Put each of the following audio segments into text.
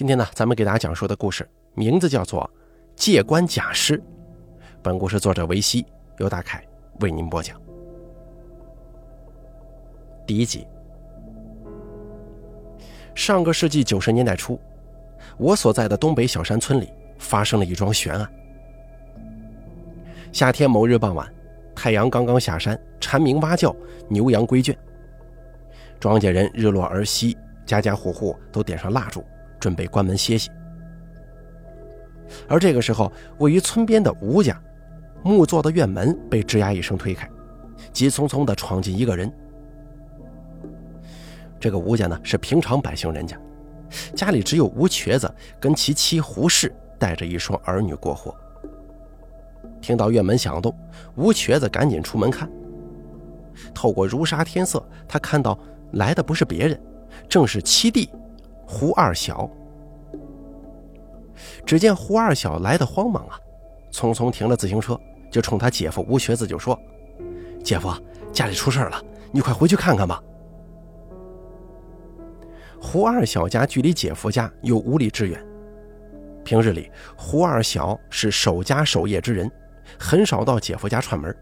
今天呢，咱们给大家讲述的故事名字叫做《借官假尸》。本故事作者维西，由大凯为您播讲。第一集。上个世纪九十年代初，我所在的东北小山村里发生了一桩悬案。夏天某日傍晚，太阳刚刚下山，蝉鸣蛙叫，牛羊归圈。庄稼人日落而息，家家户户都点上蜡烛。准备关门歇息，而这个时候，位于村边的吴家木做的院门被吱呀一声推开，急匆匆地闯进一个人。这个吴家呢是平常百姓人家，家里只有吴瘸子跟其妻胡氏带着一双儿女过活。听到院门响动，吴瘸子赶紧出门看。透过如纱天色，他看到来的不是别人，正是七弟。胡二小，只见胡二小来的慌忙啊，匆匆停了自行车，就冲他姐夫吴瘸子就说：“姐夫，家里出事了，你快回去看看吧。”胡二小家距离姐夫家有五里之远，平日里胡二小是守家守业之人，很少到姐夫家串门。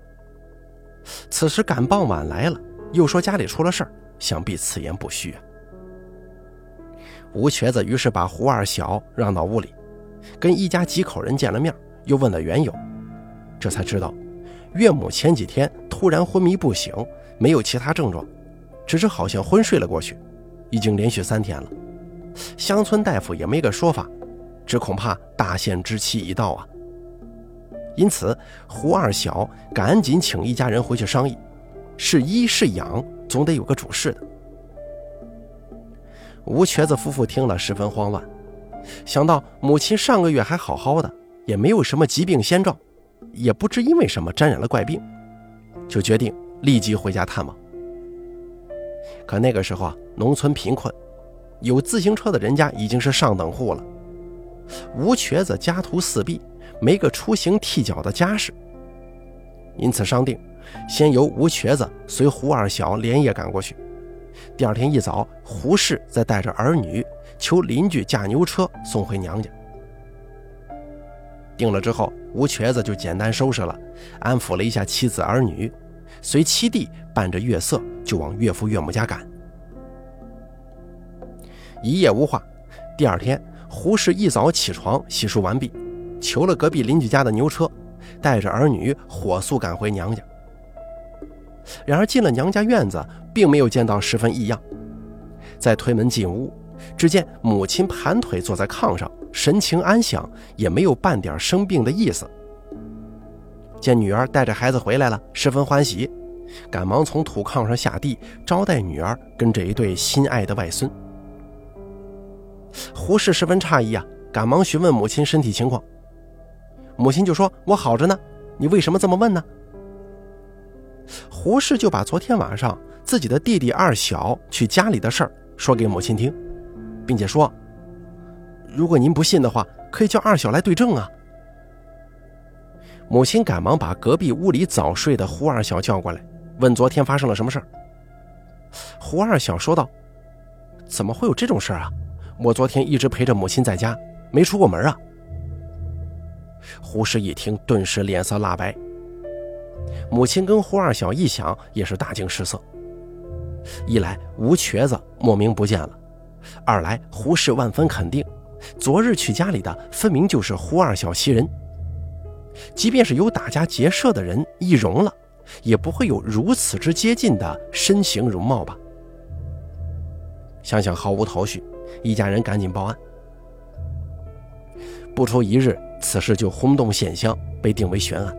此时赶傍晚来了，又说家里出了事儿，想必此言不虚啊。吴瘸子于是把胡二小让到屋里，跟一家几口人见了面，又问了缘由，这才知道岳母前几天突然昏迷不醒，没有其他症状，只是好像昏睡了过去，已经连续三天了。乡村大夫也没个说法，只恐怕大限之期已到啊。因此，胡二小赶紧请一家人回去商议，是医是养，总得有个主事的。吴瘸子夫妇听了十分慌乱，想到母亲上个月还好好的，也没有什么疾病先兆，也不知因为什么沾染了怪病，就决定立即回家探望。可那个时候啊，农村贫困，有自行车的人家已经是上等户了。吴瘸子家徒四壁，没个出行替脚的家事，因此商定，先由吴瘸子随胡二小连夜赶过去。第二天一早，胡氏再带着儿女求邻居驾牛车送回娘家。定了之后，吴瘸子就简单收拾了，安抚了一下妻子儿女，随七弟伴着月色就往岳父岳母家赶。一夜无话，第二天，胡氏一早起床洗漱完毕，求了隔壁邻居家的牛车，带着儿女火速赶回娘家。然而进了娘家院子，并没有见到十分异样。再推门进屋，只见母亲盘腿坐在炕上，神情安详，也没有半点生病的意思。见女儿带着孩子回来了，十分欢喜，赶忙从土炕上下地招待女儿跟这一对心爱的外孙。胡氏十分诧异啊，赶忙询问母亲身体情况。母亲就说：“我好着呢，你为什么这么问呢？”胡氏就把昨天晚上自己的弟弟二小去家里的事儿说给母亲听，并且说：“如果您不信的话，可以叫二小来对证啊。”母亲赶忙把隔壁屋里早睡的胡二小叫过来，问昨天发生了什么事儿。胡二小说道：“怎么会有这种事儿啊？我昨天一直陪着母亲在家，没出过门啊。”胡氏一听，顿时脸色蜡白。母亲跟胡二小一想，也是大惊失色。一来吴瘸子莫名不见了，二来胡氏万分肯定，昨日去家里的分明就是胡二小其人。即便是有打家劫舍的人易容了，也不会有如此之接近的身形容貌吧？想想毫无头绪，一家人赶紧报案。不出一日，此事就轰动县乡，被定为悬案。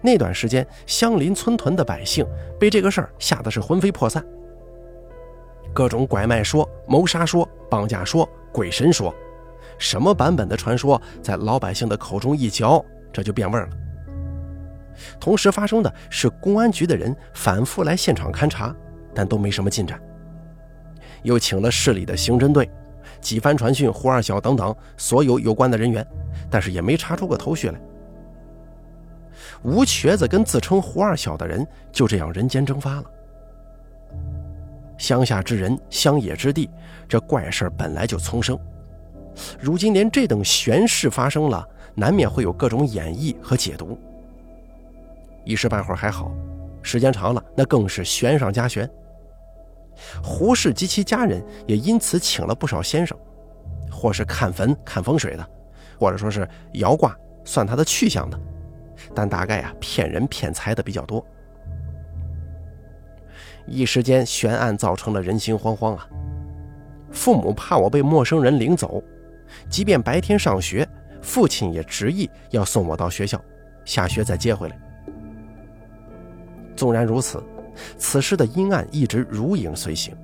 那段时间，相邻村屯的百姓被这个事儿吓得是魂飞魄散。各种拐卖说、谋杀说、绑架说、鬼神说，什么版本的传说在老百姓的口中一嚼，这就变味了。同时发生的是，公安局的人反复来现场勘查，但都没什么进展。又请了市里的刑侦队，几番传讯胡二小等等所有有关的人员，但是也没查出个头绪来。吴瘸子跟自称胡二小的人就这样人间蒸发了。乡下之人，乡野之地，这怪事本来就丛生，如今连这等悬事发生了，难免会有各种演绎和解读。一时半会儿还好，时间长了，那更是悬上加悬。胡氏及其家人也因此请了不少先生，或是看坟看风水的，或者说是摇卦算他的去向的，但大概啊骗人骗财的比较多。一时间悬案造成了人心惶惶啊！父母怕我被陌生人领走，即便白天上学，父亲也执意要送我到学校，下学再接回来。纵然如此，此事的阴暗一直如影随形。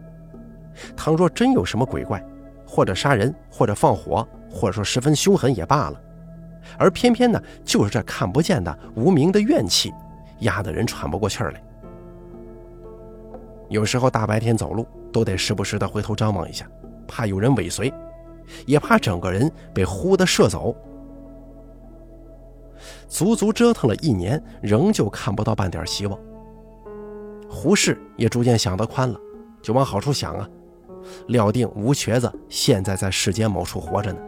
倘若真有什么鬼怪，或者杀人，或者放火，或者说十分凶狠也罢了，而偏偏呢，就是这看不见的无名的怨气，压得人喘不过气儿来。有时候大白天走路，都得时不时的回头张望一下，怕有人尾随，也怕整个人被忽的射走。足足折腾了一年，仍旧看不到半点希望。胡适也逐渐想得宽了，就往好处想啊，料定吴瘸子现在在世间某处活着呢。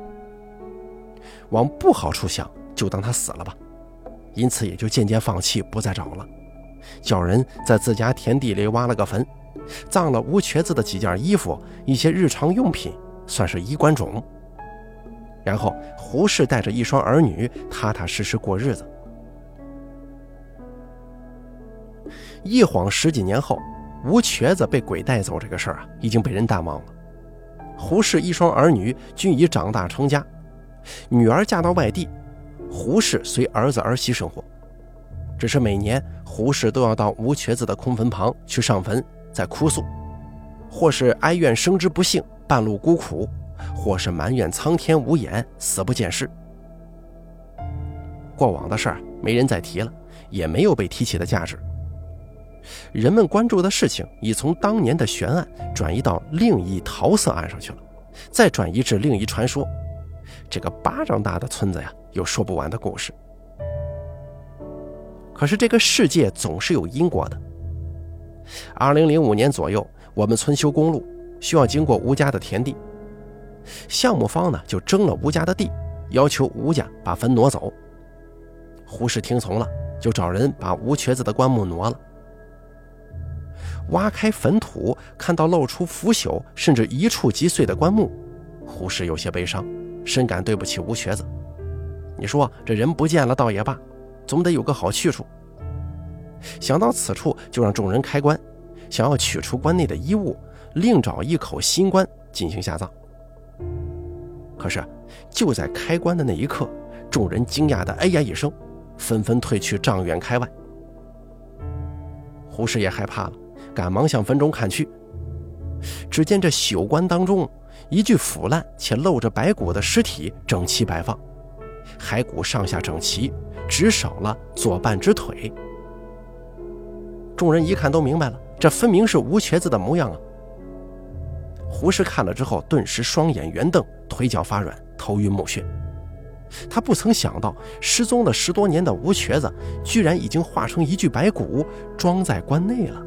往不好处想，就当他死了吧，因此也就渐渐放弃，不再找了，叫人在自家田地里挖了个坟，葬了吴瘸子的几件衣服、一些日常用品，算是衣冠冢。然后胡适带着一双儿女，踏踏实实过日子。一晃十几年后，吴瘸子被鬼带走这个事儿啊，已经被人淡忘了。胡氏一双儿女均已长大成家，女儿嫁到外地，胡氏随儿子儿媳生活。只是每年胡氏都要到吴瘸子的空坟旁去上坟，再哭诉，或是哀怨生之不幸，半路孤苦，或是埋怨苍天无眼，死不见尸。过往的事儿没人再提了，也没有被提起的价值。人们关注的事情已从当年的悬案转移到另一桃色案上去了，再转移至另一传说。这个巴掌大的村子呀，有说不完的故事。可是这个世界总是有因果的。二零零五年左右，我们村修公路，需要经过吴家的田地，项目方呢就征了吴家的地，要求吴家把坟挪走。胡氏听从了，就找人把吴瘸子的棺木挪了。挖开坟土，看到露出腐朽甚至一触即碎的棺木，胡适有些悲伤，深感对不起吴瘸子。你说这人不见了倒也罢，总得有个好去处。想到此处，就让众人开棺，想要取出棺内的衣物，另找一口新棺进行下葬。可是就在开棺的那一刻，众人惊讶的哎呀一声，纷纷退去丈远开外。胡适也害怕了。赶忙向坟中看去，只见这朽棺当中，一具腐烂且露着白骨的尸体整齐摆放，骸骨上下整齐，只少了左半只腿。众人一看都明白了，这分明是吴瘸子的模样啊！胡适看了之后，顿时双眼圆瞪，腿脚发软，头晕目眩。他不曾想到，失踪了十多年的吴瘸子，居然已经化成一具白骨，装在棺内了。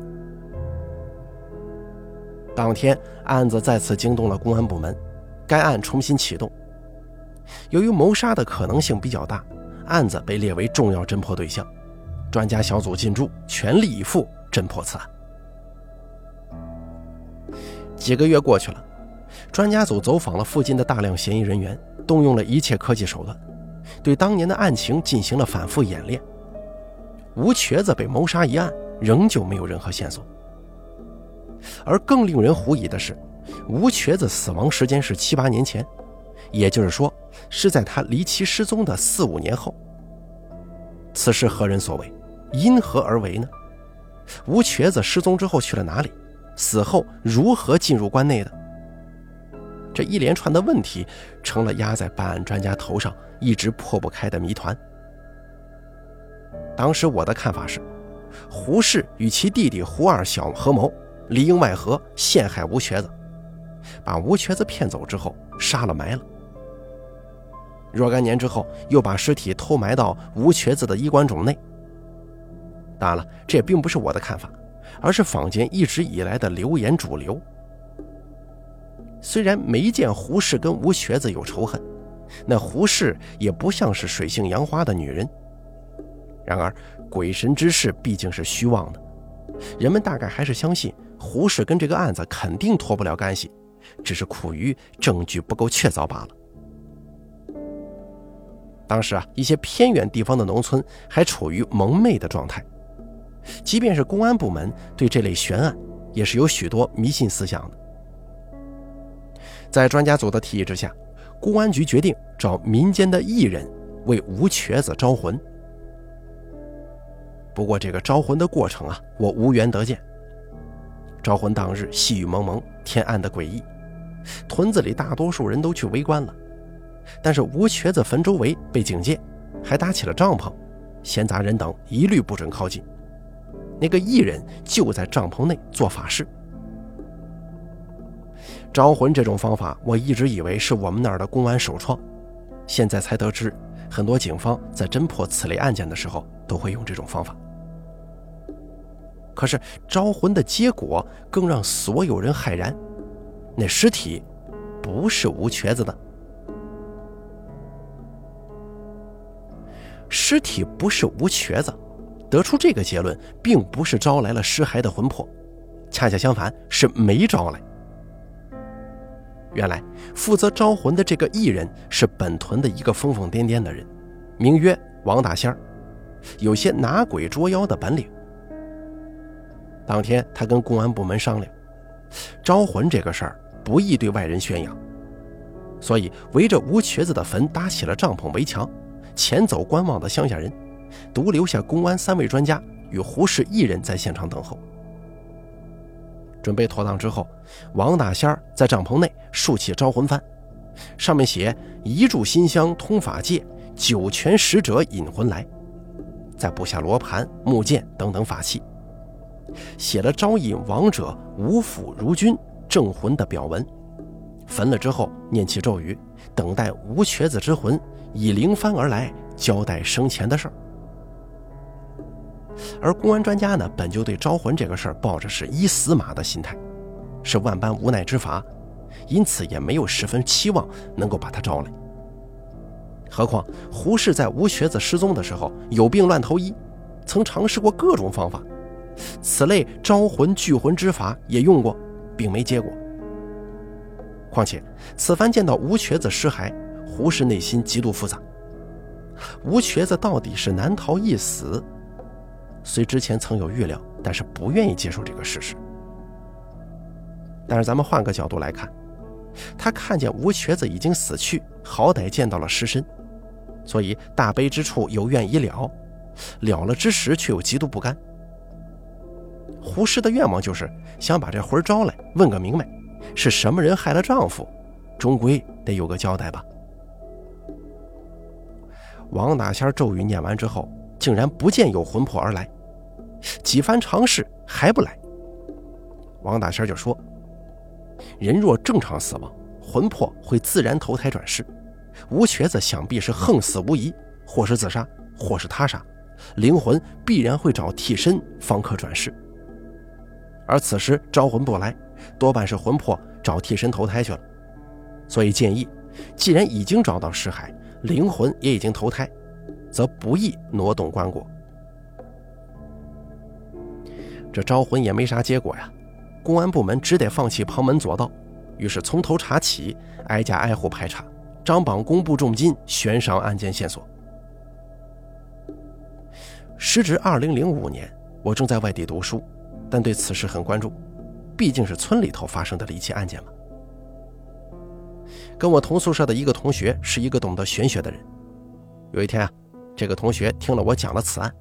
当天，案子再次惊动了公安部门，该案重新启动。由于谋杀的可能性比较大，案子被列为重要侦破对象，专家小组进驻，全力以赴侦破此案。几个月过去了，专家组走访了附近的大量嫌疑人员，动用了一切科技手段，对当年的案情进行了反复演练。吴瘸子被谋杀一案，仍旧没有任何线索。而更令人狐疑的是，吴瘸子死亡时间是七八年前，也就是说，是在他离奇失踪的四五年后。此事何人所为？因何而为呢？吴瘸子失踪之后去了哪里？死后如何进入关内的？这一连串的问题，成了压在办案专家头上一直破不开的谜团。当时我的看法是，胡适与其弟弟胡二小合谋。里应外合陷害吴瘸子，把吴瘸子骗走之后杀了埋了。若干年之后，又把尸体偷埋到吴瘸子的衣冠冢内。当然了，这也并不是我的看法，而是坊间一直以来的流言主流。虽然没见胡适跟吴瘸子有仇恨，那胡适也不像是水性杨花的女人。然而，鬼神之事毕竟是虚妄的，人们大概还是相信胡适跟这个案子肯定脱不了干系，只是苦于证据不够确凿罢了。当时啊，一些偏远地方的农村还处于蒙昧的状态，即便是公安部门对这类悬案也是有许多迷信思想的。在专家组的提议之下，公安局决定找民间的艺人为吴瘸子招魂。不过，这个招魂的过程啊，我无缘得见。招魂当日，细雨蒙蒙，天暗的诡异，屯子里大多数人都去围观了，但是吴瘸子坟周围被警戒，还搭起了帐篷，闲杂人等一律不准靠近。那个艺人就在帐篷内做法事。招魂这种方法，我一直以为是我们那儿的公安首创，现在才得知，很多警方在侦破此类案件的时候都会用这种方法。可是招魂的结果更让所有人骇然，那尸体不是吴瘸子的，尸体不是吴瘸子，得出这个结论，并不是招来了尸骸的魂魄，恰恰相反是没招来。原来负责招魂的这个艺人是本屯的一个疯疯癫癫的人，名曰王大仙儿，有些拿鬼捉妖的本领。当天，他跟公安部门商量，招魂这个事儿不宜对外人宣扬，所以围着吴瘸子的坟搭起了帐篷围墙，遣走观望的乡下人，独留下公安三位专家与胡氏一人在现场等候。准备妥当之后，王大仙在帐篷内竖起招魂幡，上面写“一炷新香通法界，九泉使者引魂来”，再布下罗盘、木剑等等法器。写了招引亡者五府如君正魂的表文，焚了之后念起咒语，等待吴瘸子之魂以灵幡而来，交代生前的事儿。而公安专家呢，本就对招魂这个事儿抱着是一死马的心态，是万般无奈之法，因此也没有十分期望能够把他招来。何况胡氏在吴瘸子失踪的时候有病乱投医，曾尝试过各种方法。此类招魂聚魂之法也用过，并没结果。况且此番见到吴瘸子尸骸，胡适内心极度复杂。吴瘸子到底是难逃一死，虽之前曾有预料，但是不愿意接受这个事实。但是咱们换个角度来看，他看见吴瘸子已经死去，好歹见到了尸身，所以大悲之处有怨已了，了了之时却又极度不甘。胡适的愿望就是想把这魂招来，问个明白，是什么人害了丈夫，终归得有个交代吧。王大仙咒语念完之后，竟然不见有魂魄而来，几番尝试还不来。王大仙就说：“人若正常死亡，魂魄会自然投胎转世。吴瘸子想必是横死无疑，或是自杀，或是他杀，灵魂必然会找替身方可转世。”而此时招魂不来，多半是魂魄找替身投胎去了。所以建议，既然已经找到尸骸，灵魂也已经投胎，则不宜挪动棺椁。这招魂也没啥结果呀，公安部门只得放弃旁门左道，于是从头查起，挨家挨户排查，张榜公布重金悬赏案件线索。时值二零零五年，我正在外地读书。但对此事很关注，毕竟是村里头发生的离奇案件嘛。跟我同宿舍的一个同学是一个懂得玄学的人。有一天啊，这个同学听了我讲了此案，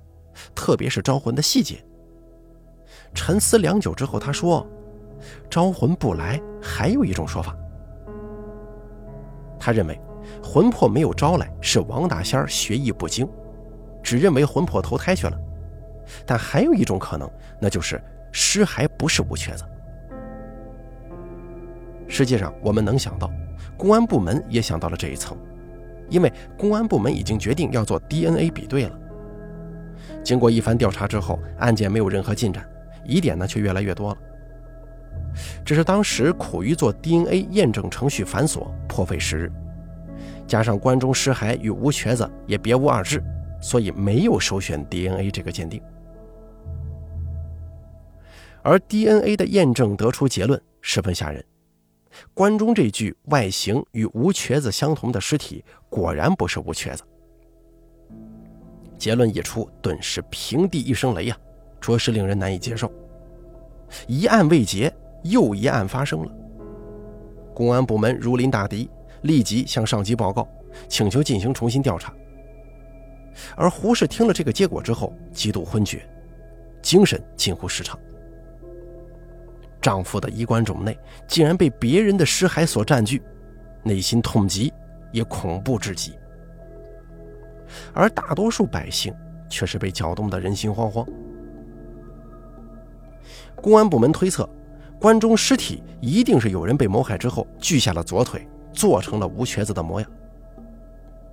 特别是招魂的细节。沉思良久之后，他说：“招魂不来，还有一种说法。他认为魂魄没有招来是王大仙学艺不精，只认为魂魄投胎去了。但还有一种可能，那就是。”尸骸不是吴瘸子。实际上，我们能想到，公安部门也想到了这一层，因为公安部门已经决定要做 DNA 比对了。经过一番调查之后，案件没有任何进展，疑点呢却越来越多了。只是当时苦于做 DNA 验证程序繁琐，颇费时日，加上关中尸骸与吴瘸子也别无二致，所以没有首选 DNA 这个鉴定。而 DNA 的验证得出结论十分吓人，关中这具外形与吴瘸子相同的尸体果然不是吴瘸子。结论一出，顿时平地一声雷呀，着实令人难以接受。一案未结，又一案发生了。公安部门如临大敌，立即向上级报告，请求进行重新调查。而胡适听了这个结果之后，极度昏厥，精神近乎失常。丈夫的衣冠冢内竟然被别人的尸骸所占据，内心痛极，也恐怖至极。而大多数百姓却是被搅动得人心惶惶。公安部门推测，关中尸体一定是有人被谋害之后锯下了左腿，做成了吴瘸子的模样。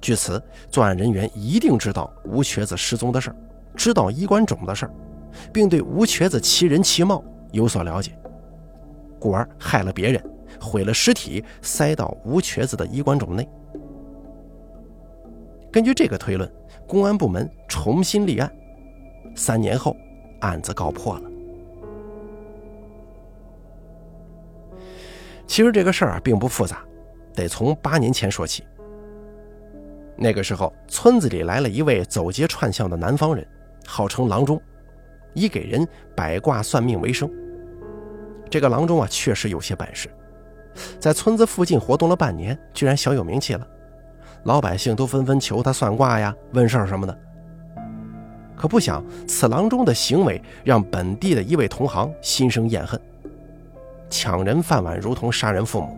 据此，作案人员一定知道吴瘸子失踪的事儿，知道衣冠冢的事儿，并对吴瘸子其人其貌有所了解，故而害了别人，毁了尸体，塞到吴瘸子的衣冠冢内。根据这个推论，公安部门重新立案，三年后，案子告破了。其实这个事儿啊并不复杂，得从八年前说起。那个时候，村子里来了一位走街串巷的南方人，号称郎中，以给人摆卦算命为生。这个郎中啊确实有些本事，在村子附近活动了半年，居然小有名气了，老百姓都纷纷求他算卦呀、问事儿什么的。可不想，此郎中的行为让本地的一位同行心生厌恨。抢人饭碗如同杀人父母，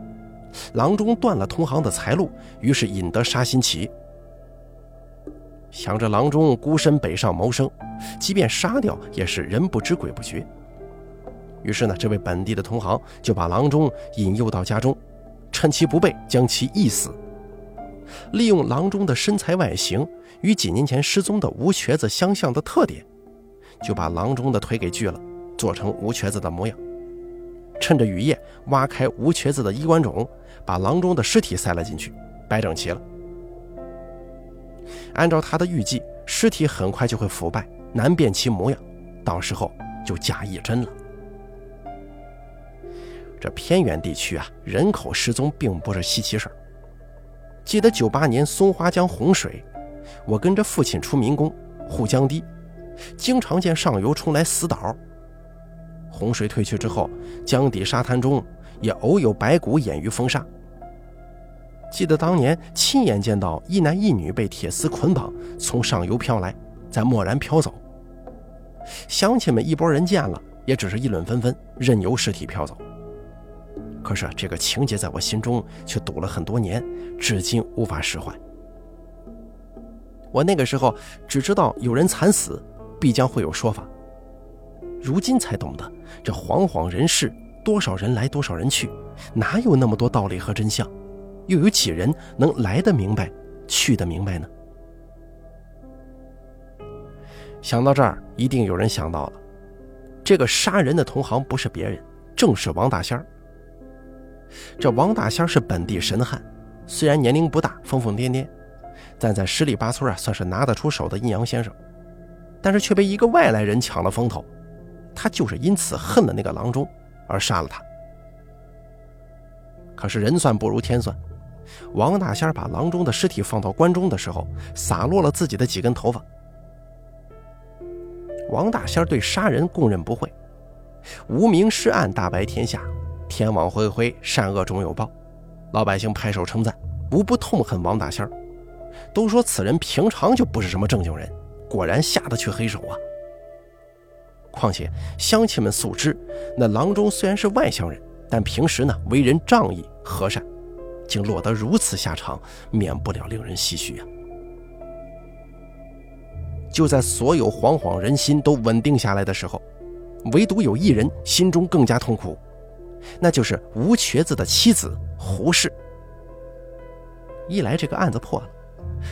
郎中断了同行的财路，于是引得杀心起。想着郎中孤身北上谋生，即便杀掉也是人不知鬼不觉。于是呢，这位本地的同行就把郎中引诱到家中，趁其不备将其缢死。利用郎中的身材外形与几年前失踪的吴瘸子相像的特点，就把郎中的腿给锯了，做成吴瘸子的模样。趁着雨夜，挖开吴瘸子的衣冠冢，把郎中的尸体塞了进去，摆整齐了。按照他的预计，尸体很快就会腐败，难辨其模样，到时候就假亦真了。这偏远地区啊，人口失踪并不是稀奇事儿。记得九八年松花江洪水，我跟着父亲出民工护江堤，经常见上游冲来死岛。洪水退去之后，江底沙滩中也偶有白骨掩于风沙。记得当年亲眼见到一男一女被铁丝捆绑从上游飘来，再蓦然飘走。乡亲们一拨人见了，也只是议论纷纷，任由尸体飘走。可是这个情节在我心中却堵了很多年，至今无法释怀。我那个时候只知道有人惨死，必将会有说法。如今才懂得，这惶惶人世，多少人来，多少人去，哪有那么多道理和真相？又有几人能来得明白，去得明白呢？想到这儿，一定有人想到了，这个杀人的同行不是别人，正是王大仙儿。这王大仙是本地神汉，虽然年龄不大，疯疯癫癫，但在十里八村啊，算是拿得出手的阴阳先生，但是却被一个外来人抢了风头。他就是因此恨了那个郎中，而杀了他。可是人算不如天算，王大仙把郎中的尸体放到关中的时候，洒落了自己的几根头发。王大仙对杀人供认不讳，无名尸案大白天下，天网恢恢，善恶终有报，老百姓拍手称赞，无不痛恨王大仙都说此人平常就不是什么正经人，果然下得去黑手啊。况且乡亲们素知，那郎中虽然是外乡人，但平时呢为人仗义和善，竟落得如此下场，免不了令人唏嘘呀。就在所有惶惶人心都稳定下来的时候，唯独有一人心中更加痛苦，那就是吴瘸子的妻子胡氏。一来这个案子破了，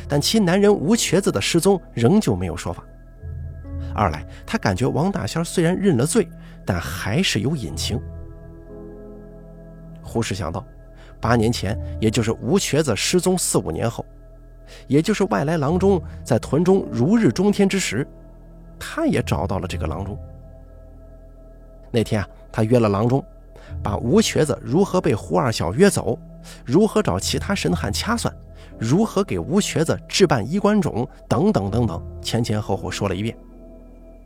但其男人吴瘸子的失踪仍旧没有说法。二来，他感觉王大仙虽然认了罪，但还是有隐情。胡适想到，八年前，也就是吴瘸子失踪四五年后，也就是外来郎中在屯中如日中天之时，他也找到了这个郎中。那天啊，他约了郎中，把吴瘸子如何被胡二小约走，如何找其他神汉掐算，如何给吴瘸子置办衣冠冢等等等等，前前后后说了一遍，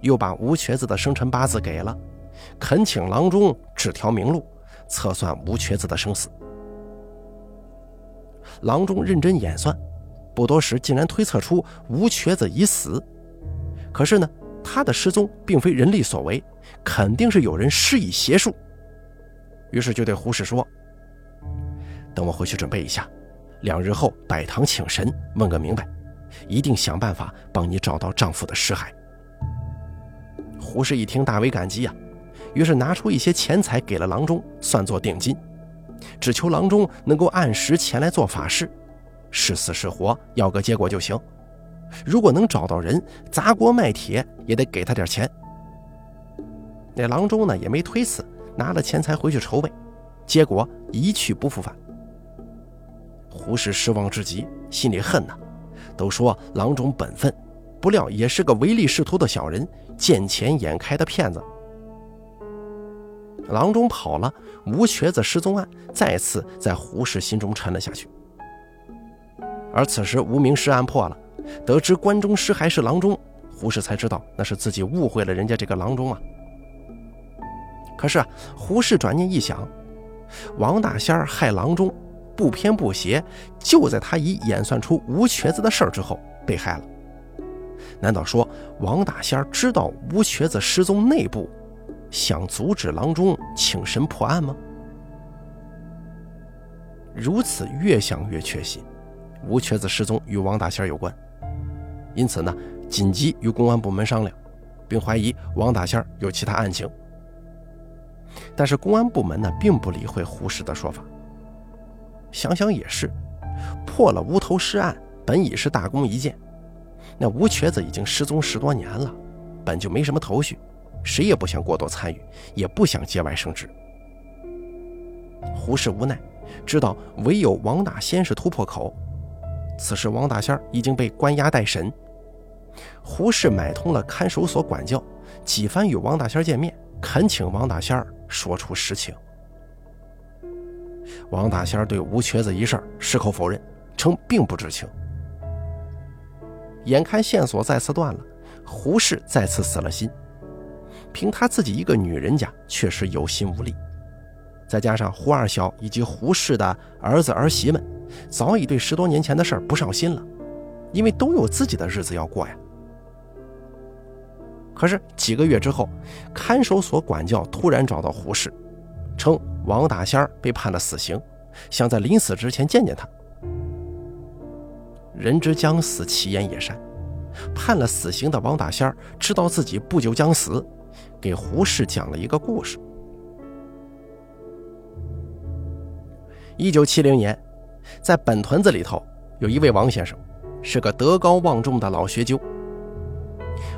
又把吴瘸子的生辰八字给了，恳请郎中指条明路，测算吴瘸子的生死。郎中认真演算，不多时竟然推测出吴瘸子已死。可是呢？他的失踪并非人力所为，肯定是有人施以邪术。于是就对胡适说：“等我回去准备一下，两日后摆堂请神，问个明白，一定想办法帮你找到丈夫的尸骸。”胡适一听大为感激呀，于是拿出一些钱财给了郎中，算作定金，只求郎中能够按时前来做法事，是死是活要个结果就行。如果能找到人，砸锅卖铁也得给他点钱。那郎中呢也没推辞，拿了钱财回去筹备，结果一去不复返。胡适失望至极，心里恨呐，都说郎中本分，不料也是个唯利是图的小人，见钱眼开的骗子。郎中跑了，吴瘸子失踪案再次在胡适心中沉了下去。而此时无名尸案破了。得知关中尸骸是郎中，胡适才知道那是自己误会了人家这个郎中啊。可是啊，胡适转念一想，王大仙害郎中，不偏不邪，就在他已演算出吴瘸子的事儿之后被害了。难道说王大仙知道吴瘸子失踪内部，想阻止郎中请神破案吗？如此越想越确信，吴瘸子失踪与王大仙有关。因此呢，紧急与公安部门商量，并怀疑王大仙有其他案情。但是公安部门呢，并不理会胡适的说法。想想也是，破了无头尸案，本已是大功一件。那吴瘸子已经失踪十多年了，本就没什么头绪，谁也不想过多参与，也不想节外生枝。胡适无奈，知道唯有王大仙是突破口。此时王大仙已经被关押待审。胡适买通了看守所管教，几番与王大仙见面，恳请王大仙说出实情。王大仙对吴瘸子一事矢口否认，称并不知情。眼看线索再次断了，胡适再次死了心。凭他自己一个女人家，确实有心无力。再加上胡二小以及胡适的儿子儿媳们，早已对十多年前的事儿不上心了，因为都有自己的日子要过呀。可是几个月之后，看守所管教突然找到胡适，称王大仙被判了死刑，想在临死之前见见他。人之将死，其言也善。判了死刑的王大仙知道自己不久将死，给胡适讲了一个故事。一九七零年，在本屯子里头有一位王先生，是个德高望重的老学究。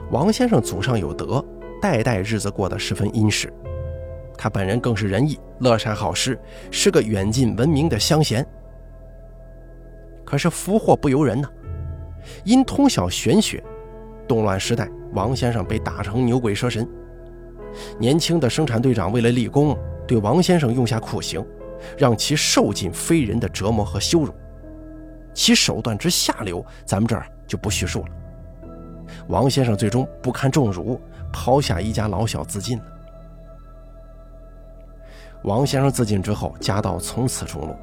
王先生祖上有德，代代日子过得十分殷实。他本人更是仁义、乐善好施，是个远近闻名的乡贤。可是福祸不由人呐，因通晓玄学，动乱时代，王先生被打成牛鬼蛇神。年轻的生产队长为了立功，对王先生用下酷刑，让其受尽非人的折磨和羞辱。其手段之下流，咱们这儿就不叙述了。王先生最终不堪重辱，抛下一家老小自尽了。王先生自尽之后，家道从此中落，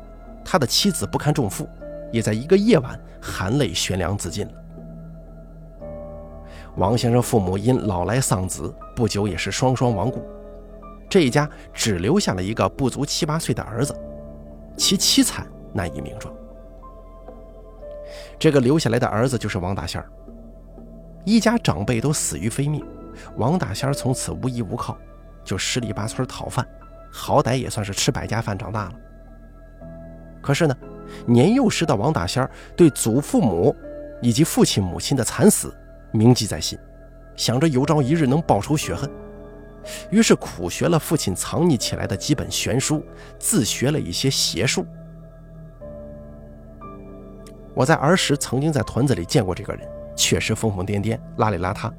他的妻子不堪重负，也在一个夜晚含泪悬梁自尽了。王先生父母因老来丧子，不久也是双双亡故，这一家只留下了一个不足七八岁的儿子，其凄惨难以名状。这个留下来的儿子就是王大仙儿。一家长辈都死于非命，王大仙从此无依无靠，就十里八村讨饭，好歹也算是吃百家饭长大了。可是呢，年幼时的王大仙对祖父母以及父亲母亲的惨死铭记在心，想着有朝一日能报仇雪恨，于是苦学了父亲藏匿起来的几本玄书，自学了一些邪术。我在儿时曾经在屯子里见过这个人，确实疯疯癫癫、邋里邋遢，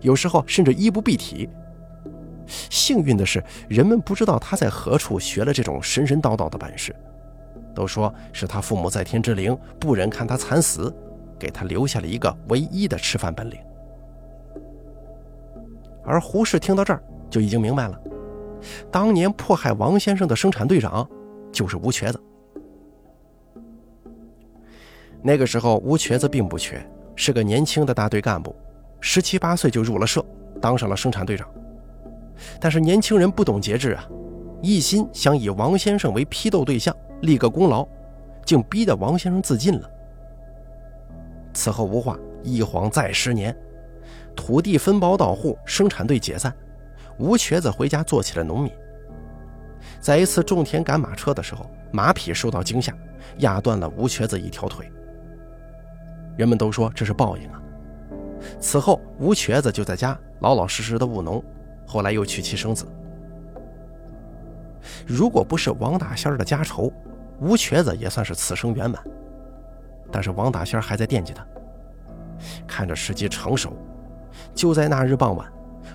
有时候甚至衣不蔽体。幸运的是，人们不知道他在何处学了这种神神叨叨的本事，都说是他父母在天之灵不忍看他惨死，给他留下了一个唯一的吃饭本领。而胡适听到这儿就已经明白了，当年迫害王先生的生产队长就是吴瘸子。那个时候，吴瘸子并不瘸，是个年轻的大队干部，十七八岁就入了社，当上了生产队长。但是年轻人不懂节制啊，一心想以王先生为批斗对象，立个功劳，竟逼得王先生自尽了。此后无话，一晃再十年。土地分包到户，生产队解散，吴瘸子回家做起了农民。在一次种田赶马车的时候，马匹受到惊吓，压断了吴瘸子一条腿。人们都说这是报应啊。此后，吴瘸子就在家老老实实的务农，后来又娶妻生子。如果不是王大仙的家仇，吴瘸子也算是此生圆满。但是王大仙还在惦记他，看着时机成熟。就在那日傍晚，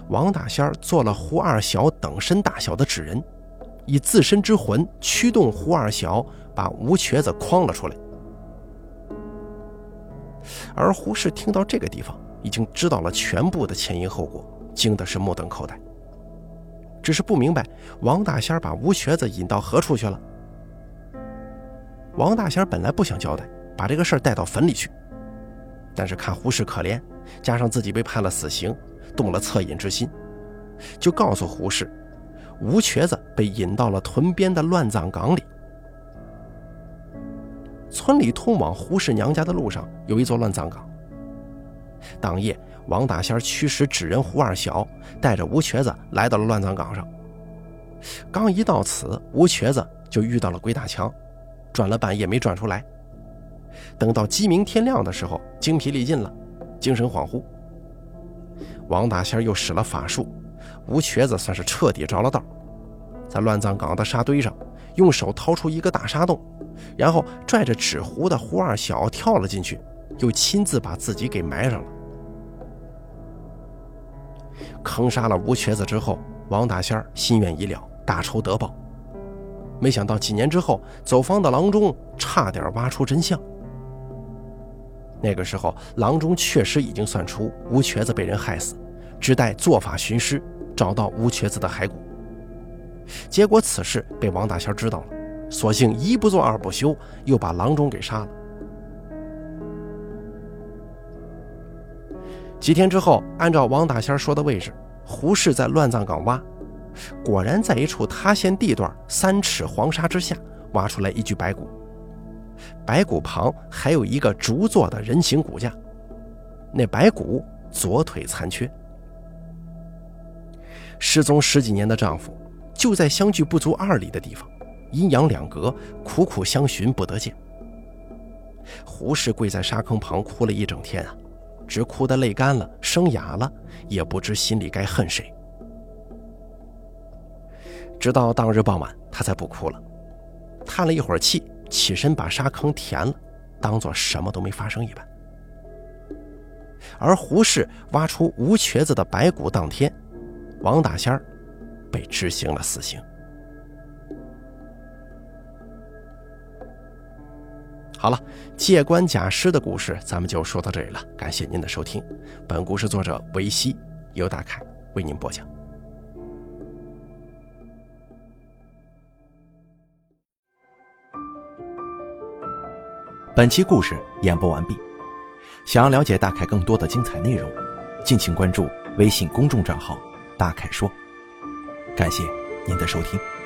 王大仙做了胡二小等身大小的纸人，以自身之魂驱动胡二小，把吴瘸子诓了出来。而胡适听到这个地方，已经知道了全部的前因后果，惊的是目瞪口呆，只是不明白王大仙把吴瘸子引到何处去了。王大仙本来不想交代，把这个事儿带到坟里去，但是看胡适可怜。加上自己被判了死刑，动了恻隐之心，就告诉胡适，吴瘸子被引到了屯边的乱葬岗里。村里通往胡氏娘家的路上有一座乱葬岗。当夜，王大仙驱使纸人胡二小带着吴瘸子来到了乱葬岗上。刚一到此，吴瘸子就遇到了鬼打墙，转了半夜没转出来。等到鸡鸣天亮的时候，精疲力尽了。精神恍惚，王大仙又使了法术，吴瘸子算是彻底着了道，在乱葬岗的沙堆上，用手掏出一个大沙洞，然后拽着纸糊的胡二小跳了进去，又亲自把自己给埋上了。坑杀了吴瘸子之后，王大仙心愿已了，大仇得报，没想到几年之后，走方的郎中差点挖出真相。那个时候，郎中确实已经算出吴瘸子被人害死，只待做法寻尸，找到吴瘸子的骸骨。结果此事被王大仙知道了，索性一不做二不休，又把郎中给杀了。几天之后，按照王大仙说的位置，胡适在乱葬岗挖，果然在一处塌陷地段三尺黄沙之下，挖出来一具白骨。白骨旁还有一个竹做的人形骨架，那白骨左腿残缺。失踪十几年的丈夫，就在相距不足二里的地方，阴阳两隔，苦苦相寻不得见。胡适跪在沙坑旁哭了一整天啊，直哭得泪干了，声哑了，也不知心里该恨谁。直到当日傍晚，他才不哭了，叹了一会儿气。起身把沙坑填了，当做什么都没发生一般。而胡适挖出吴瘸子的白骨当天，王大仙儿被执行了死刑。好了，借棺假尸的故事咱们就说到这里了，感谢您的收听。本故事作者维西，由大凯为您播讲。本期故事演播完毕，想要了解大凯更多的精彩内容，敬请关注微信公众账号“大凯说”。感谢您的收听。